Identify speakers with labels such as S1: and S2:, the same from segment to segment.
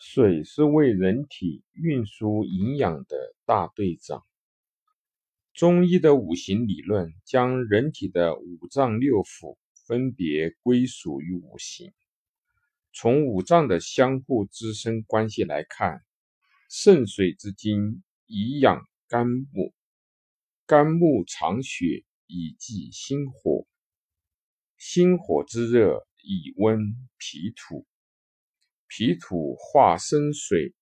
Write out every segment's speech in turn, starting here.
S1: 水是为人体运输营养的大队长。中医的五行理论将人体的五脏六腑分别归属于五行。从五脏的相互滋生关系来看，肾水之精以养肝木，肝木藏血以济心火，心火之热以温脾土。脾土化生水，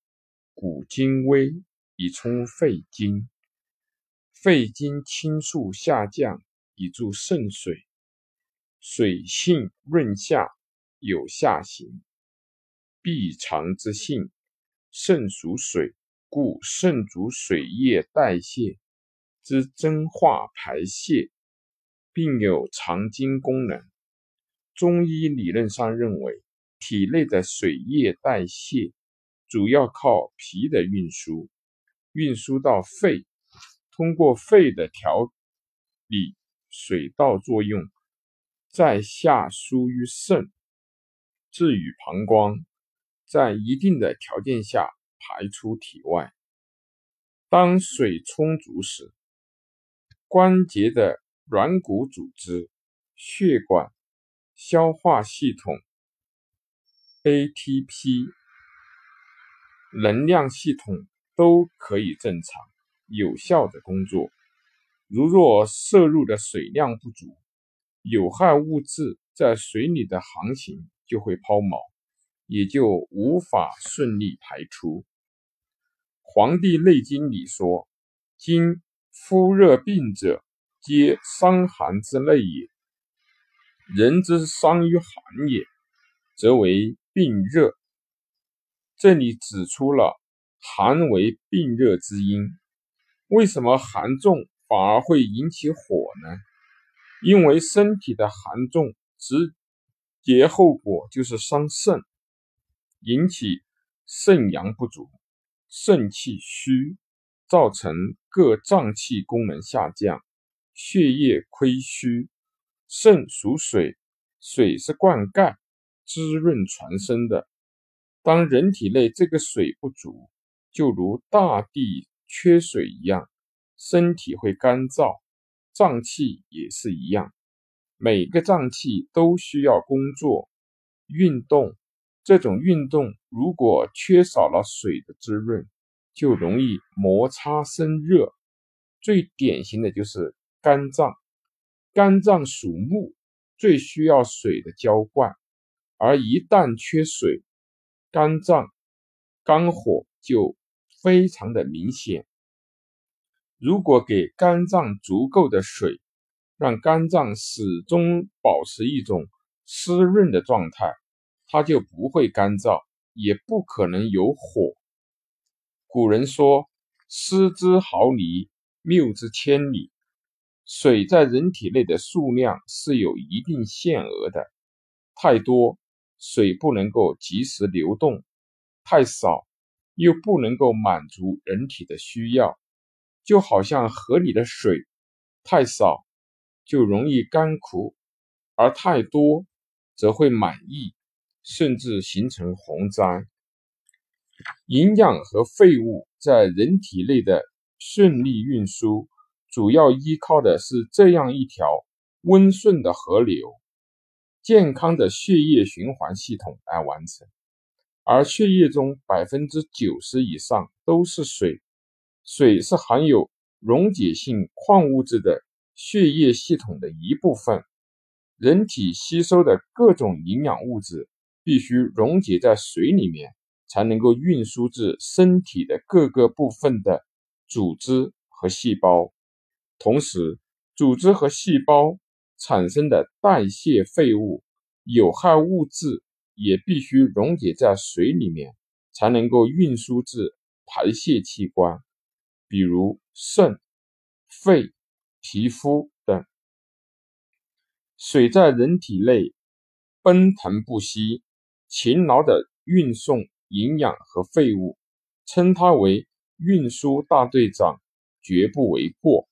S1: 谷精微，以充肺经；肺经清肃下降，以助肾水。水性润下，有下行，闭藏之性。肾属水，故肾主水液代谢之蒸化排泄，并有藏精功能。中医理论上认为。体内的水液代谢主要靠脾的运输，运输到肺，通过肺的调理水道作用，再下输于肾，至于膀胱，在一定的条件下排出体外。当水充足时，关节的软骨组织、血管、消化系统。ATP 能量系统都可以正常有效的工作。如若摄入的水量不足，有害物质在水里的航行就会抛锚，也就无法顺利排出。《黄帝内经》里说：“今肤热病者，皆伤寒之类也。人之伤于寒也，则为。”病热，这里指出了寒为病热之因。为什么寒重反而会引起火呢？因为身体的寒重直接后果就是伤肾，引起肾阳不足、肾气虚，造成各脏器功能下降、血液亏虚。肾属水，水是灌溉。滋润全身的。当人体内这个水不足，就如大地缺水一样，身体会干燥，脏器也是一样。每个脏器都需要工作、运动。这种运动如果缺少了水的滋润，就容易摩擦生热。最典型的就是肝脏。肝脏属木，最需要水的浇灌。而一旦缺水，肝脏肝火就非常的明显。如果给肝脏足够的水，让肝脏始终保持一种湿润的状态，它就不会干燥，也不可能有火。古人说：“失之毫厘，谬之千里。”水在人体内的数量是有一定限额的，太多。水不能够及时流动，太少又不能够满足人体的需要，就好像河里的水太少就容易干枯，而太多则会满溢，甚至形成洪灾。营养和废物在人体内的顺利运输，主要依靠的是这样一条温顺的河流。健康的血液循环系统来完成，而血液中百分之九十以上都是水，水是含有溶解性矿物质的血液系统的一部分。人体吸收的各种营养物质必须溶解在水里面，才能够运输至身体的各个部分的组织和细胞。同时，组织和细胞。产生的代谢废物、有害物质也必须溶解在水里面，才能够运输至排泄器官，比如肾、肺、皮肤等。水在人体内奔腾不息，勤劳的运送营养和废物，称它为运输大队长，绝不为过。